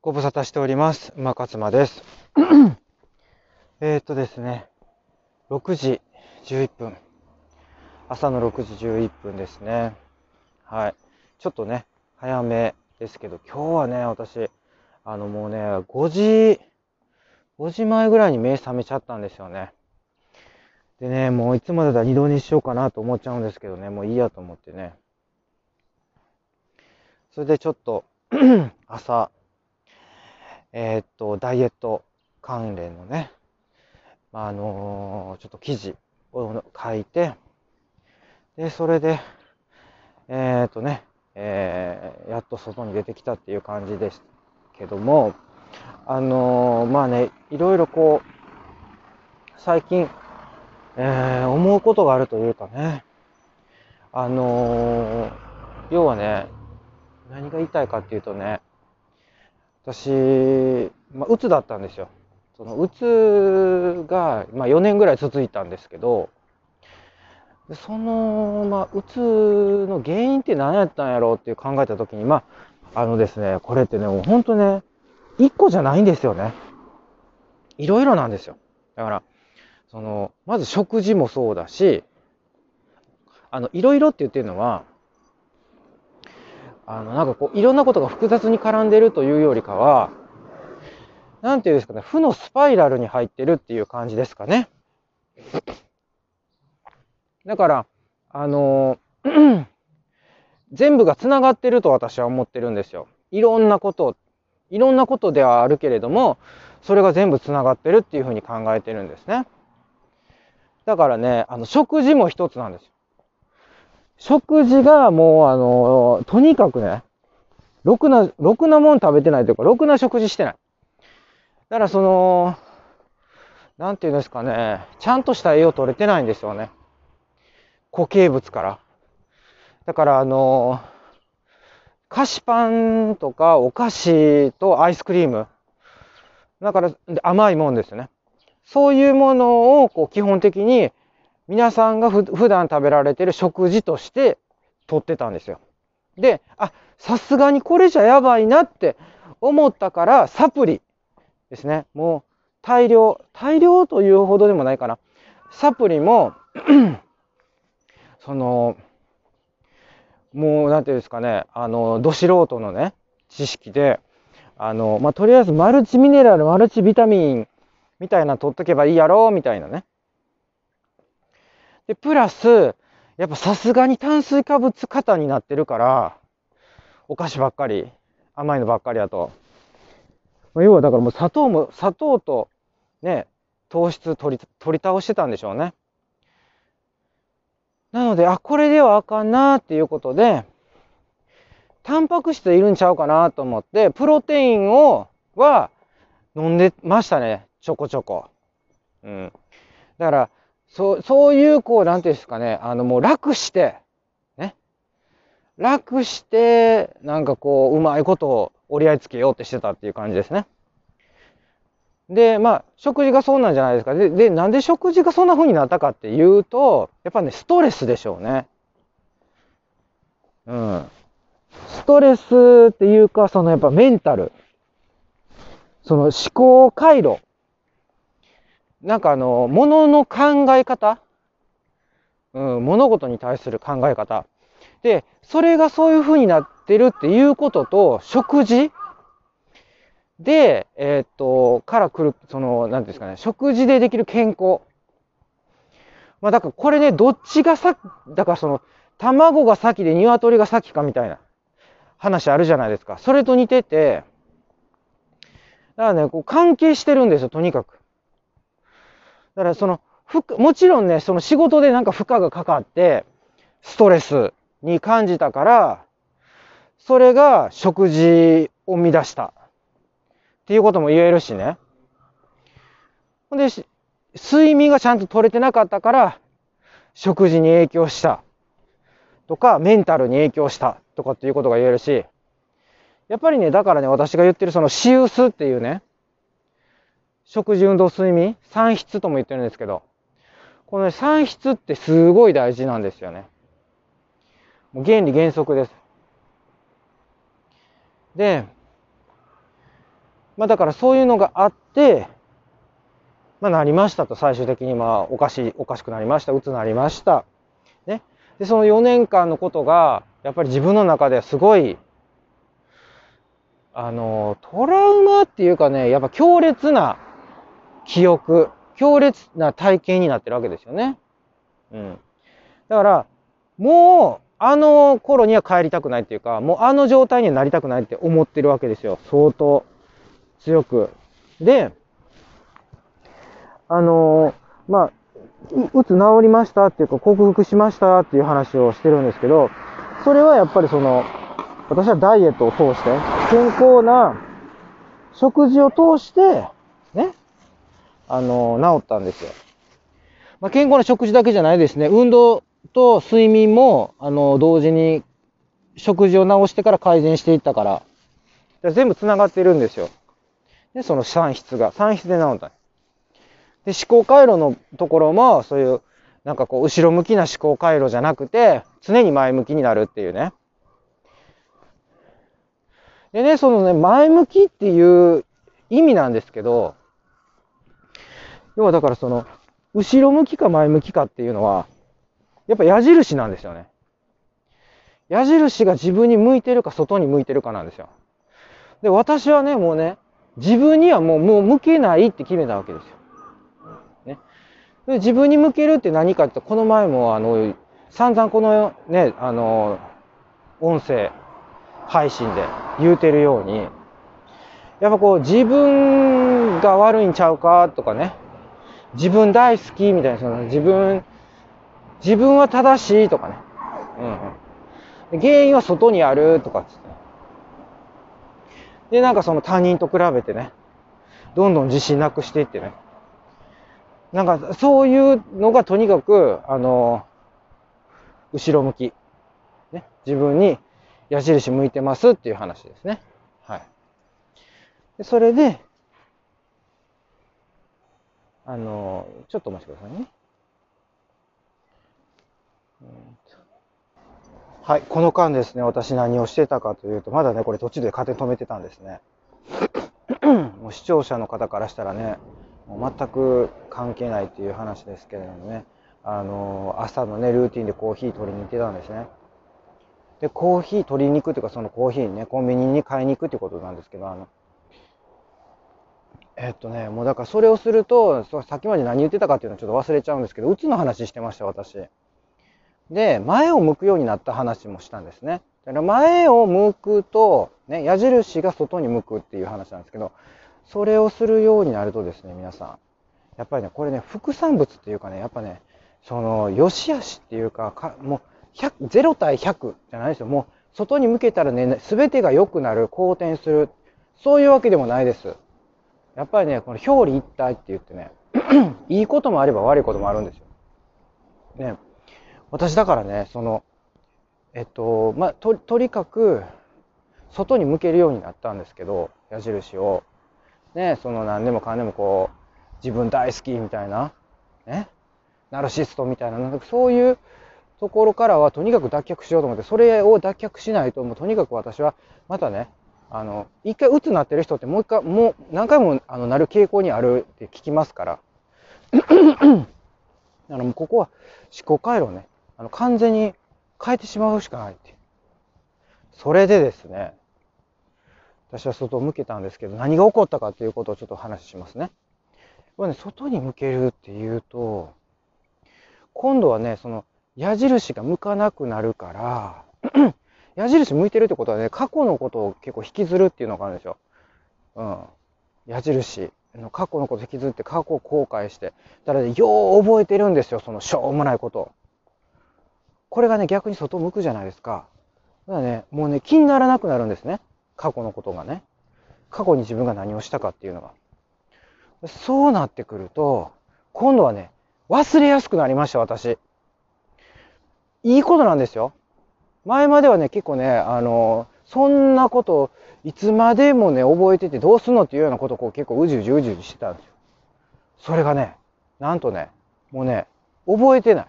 ご無沙汰しております。馬勝間です。えーっとですね、6時11分。朝の6時11分ですね。はい。ちょっとね、早めですけど、今日はね、私、あのもうね、5時、5時前ぐらいに目覚めちゃったんですよね。でね、もういつもだったら二度寝しようかなと思っちゃうんですけどね、もういいやと思ってね。それでちょっと、朝、えーっと、ダイエット関連のね、まあ、のーちょっと記事を書いて、で、それで、えっとね、えーやっと外に出てきたっていう感じですけども、あのまあね、いろいろこう、最近、えー思うことがあるというかね、あのー要はね、何が言いたいかっていうとね、私、まあ、うつだったんですよ。そのうつが、まあ、4年ぐらい続いたんですけど、その、まあ、うつの原因って何やったんやろうって考えたときに、まあ、あのですね、これってね、もう本当ね、一個じゃないんですよね。いろいろなんですよ。だから、その、まず食事もそうだし、あの、いろいろって言ってるのは、あの、なんかこう、いろんなことが複雑に絡んでるというよりかは、なんていうんですかね、負のスパイラルに入ってるっていう感じですかね。だから、あの、全部が繋がってると私は思ってるんですよ。いろんなこと、いろんなことではあるけれども、それが全部繋がってるっていうふうに考えてるんですね。だからね、あの、食事も一つなんですよ。食事がもう、あの、とにかくね、ろくな、ろくなもん食べてないというか、ろくな食事してない。だからその、なんていうんですかね、ちゃんとした栄養取れてないんですよね。固形物から。だからあの、菓子パンとかお菓子とアイスクリーム。だから甘いもんですよね。そういうものをこう基本的に皆さんがふ普段食べられてる食事として取ってたんですよ。で、あ、さすがにこれじゃやばいなって思ったからサプリですね。もう大量、大量というほどでもないかな。サプリも その、もうなんていうんですかね、あの、ど素人のね、知識で、あの、まあ、とりあえずマルチミネラル、マルチビタミンみたいな取っとけばいいやろ、みたいなね。で、プラス、やっぱさすがに炭水化物過多になってるから、お菓子ばっかり、甘いのばっかりやと。まあ要はだからもう砂糖も、砂糖とね、糖質取り、取り倒してたんでしょうね。なので、あ、これではあかんなっていうことで、タンパク質いるんちゃうかなと思って、プロテインを、は飲んでましたね。ちょこちょこ。うん。だから、そう、そういう、こう、なんていうんですかね、あの、もう楽して、ね。楽して、なんかこう、うまいことを折り合いつけようってしてたっていう感じですね。で、まあ、食事がそうなんじゃないですか。で、で、なんで食事がそんな風になったかっていうと、やっぱね、ストレスでしょうね。うん。ストレスっていうか、そのやっぱメンタル。その思考回路。なんかあの、物のの考え方？うん、物事に対する考え方。で、それがそういう風になってるっていうことと、食事？で、えーっと、から来る、その、なんですかね、食事でできる健康。まあ、だからこれね、どっちがさ、だからその、卵が先で鶏が先かみたいな話あるじゃないですか。それと似てて、だからね、こう関係してるんですよ、とにかく。だからその、もちろんね、その仕事でなんか負荷がかかって、ストレスに感じたから、それが食事を乱した。っていうことも言えるしね。ほんで、睡眠がちゃんと取れてなかったから、食事に影響した。とか、メンタルに影響した。とかっていうことが言えるし、やっぱりね、だからね、私が言ってるその、シウスっていうね、食事、運動、睡眠、三質とも言ってるんですけど、このね、三質ってすごい大事なんですよね。もう原理原則です。で、まあだからそういうのがあって、まあなりましたと、最終的にまあおかしい、おかしくなりました、うつなりました。ね。で、その4年間のことが、やっぱり自分の中ではすごい、あの、トラウマっていうかね、やっぱ強烈な記憶、強烈な体験になってるわけですよね。うん。だから、もう、あの頃には帰りたくないっていうか、もうあの状態にはなりたくないって思ってるわけですよ。相当強く。で、あのー、まあ、うつ治りましたっていうか、克服しましたっていう話をしてるんですけど、それはやっぱりその、私はダイエットを通して、健康な食事を通して、あの、治ったんですよ。まあ、健康な食事だけじゃないですね。運動と睡眠も、あの、同時に食事を直してから改善していったから、全部繋がってるんですよ。で、その産室が、産室で治った。で、思考回路のところも、そういう、なんかこう、後ろ向きな思考回路じゃなくて、常に前向きになるっていうね。でね、そのね、前向きっていう意味なんですけど、要はだからその、後ろ向きか前向きかっていうのは、やっぱ矢印なんですよね。矢印が自分に向いてるか外に向いてるかなんですよ。で、私はね、もうね、自分にはもう、もう向けないって決めたわけですよ。ね。で自分に向けるって何かって、この前もあの、散々このね、あの、音声配信で言うてるように、やっぱこう自分が悪いんちゃうかとかね、自分大好きみたいな、その自分自分は正しいとかね。うん、原因は外にあるとかっって。で、なんかその他人と比べてね、どんどん自信なくしていってね。なんかそういうのがとにかく、あの、後ろ向き。ね、自分に矢印向いてますっていう話ですね。はい。でそれで、あの、ちょっとお待ちくださいね。はい、この間ですね、私何をしてたかというと、まだね、これ途中で勝手に止めてたんですね。もう視聴者の方からしたらね、もう全く関係ないっていう話ですけれどもね、あの、朝のね、ルーティンでコーヒー取りに行ってたんですね。で、コーヒー取りに行くっていうか、そのコーヒーね、コンビニに買いに行くってことなんですけど、あの、えっとね、もうだからそれをすると、さっきまで何言ってたかっていうのをちょっと忘れちゃうんですけど、うつの話してました、私。で、前を向くようになった話もしたんですね。だから前を向くと、ね、矢印が外に向くっていう話なんですけど、それをするようになるとですね、皆さん。やっぱりね、これね、副産物っていうかね、やっぱね、その、良し悪しっていうか、かもう、100、0対100じゃないですよ。もう、外に向けたらね、すべてが良くなる、好転する。そういうわけでもないです。やっぱりね、この表裏一体って言ってね、いいこともあれば悪いこともあるんですよ。ね。私だからね、その、えっと、まあ、と、とにかく、外に向けるようになったんですけど、矢印を。ね、その何でもかんでもこう、自分大好きみたいな、ね、ナルシストみたいな、なんかそういうところからはとにかく脱却しようと思って、それを脱却しないと、もうとにかく私は、またね、あの、一回鬱になってる人ってもう一回、もう何回もあのなる傾向にあるって聞きますから。あの、ここは思考回路ね、あの、完全に変えてしまうしかないって。それでですね、私は外を向けたんですけど、何が起こったかということをちょっと話しますね。これね、外に向けるっていうと、今度はね、その矢印が向かなくなるから、矢印向いてるってことはね、過去のことを結構引きずるっていうのがあるんですよ。うん。矢印。過去のこと引きずって過去を後悔して。だからね、よう覚えてるんですよ、そのしょうもないこと。これがね、逆に外向くじゃないですか。だからね、もうね、気にならなくなるんですね。過去のことがね。過去に自分が何をしたかっていうのが。そうなってくると、今度はね、忘れやすくなりました、私。いいことなんですよ。前まではね、結構ね、あの、そんなこといつまでもね、覚えててどうすんのっていうようなことをこう結構うじうじうじうじしてたんですよ。それがね、なんとね、もうね、覚えてない。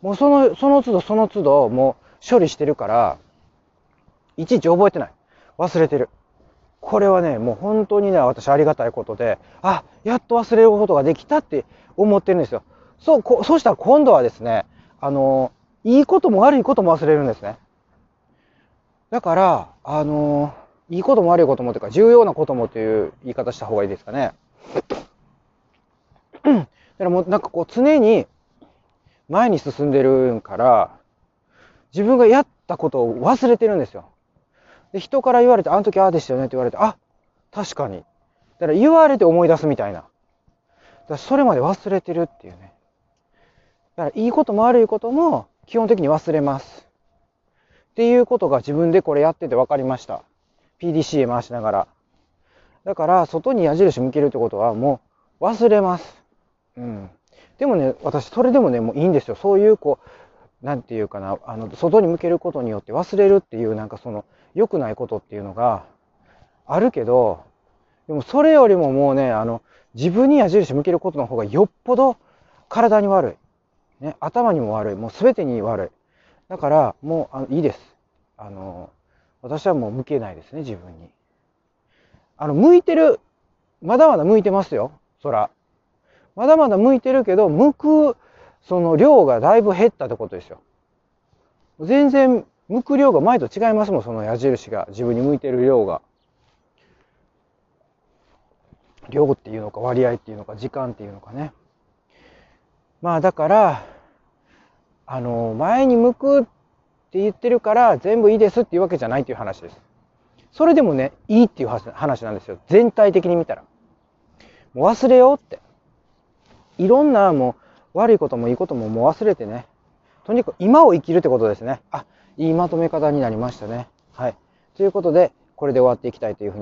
もうその、その都度その都度、もう処理してるから、いちいち覚えてない。忘れてる。これはね、もう本当にね、私ありがたいことで、あ、やっと忘れることができたって思ってるんですよ。そう、こそうしたら今度はですね、あの、いいことも悪いことも忘れるんですね。だから、あの、いいことも悪いこともというか、重要なこともという言い方した方がいいですかね。だからもうなんかこう常に前に進んでるから、自分がやったことを忘れてるんですよ。で、人から言われて、あの時ああでしたよねって言われて、あ、確かに。だから言われて思い出すみたいな。だからそれまで忘れてるっていうね。だからいいことも悪いことも基本的に忘れます。っていうことが自分でこれやってて分かりました。PDCA 回しながら。だから外に矢印向けるってことはもう忘れます。うん。でもね、私それでもね、もういいんですよ。そういうこう、なんていうかな、あの、外に向けることによって忘れるっていうなんかその良くないことっていうのがあるけど、でもそれよりももうね、あの、自分に矢印向けることの方がよっぽど体に悪い。ね、頭にも悪い。もう全てに悪い。だから、もう、あの、いいです。あの、私はもう向けないですね、自分に。あの、向いてる。まだまだ向いてますよ。そら。まだまだ向いてるけど、向く、その量がだいぶ減ったってことですよ。全然、向く量が前と違いますもん、その矢印が。自分に向いてる量が。量っていうのか割合っていうのか時間っていうのかね。まあだから、あの、前に向くって言ってるから全部いいですっていうわけじゃないっていう話です。それでもね、いいっていう話なんですよ。全体的に見たら。もう忘れようって。いろんなもう悪いこともいいことももう忘れてね。とにかく今を生きるってことですね。あ、いいまとめ方になりましたね。はい。ということで、これで終わっていきたいというふうに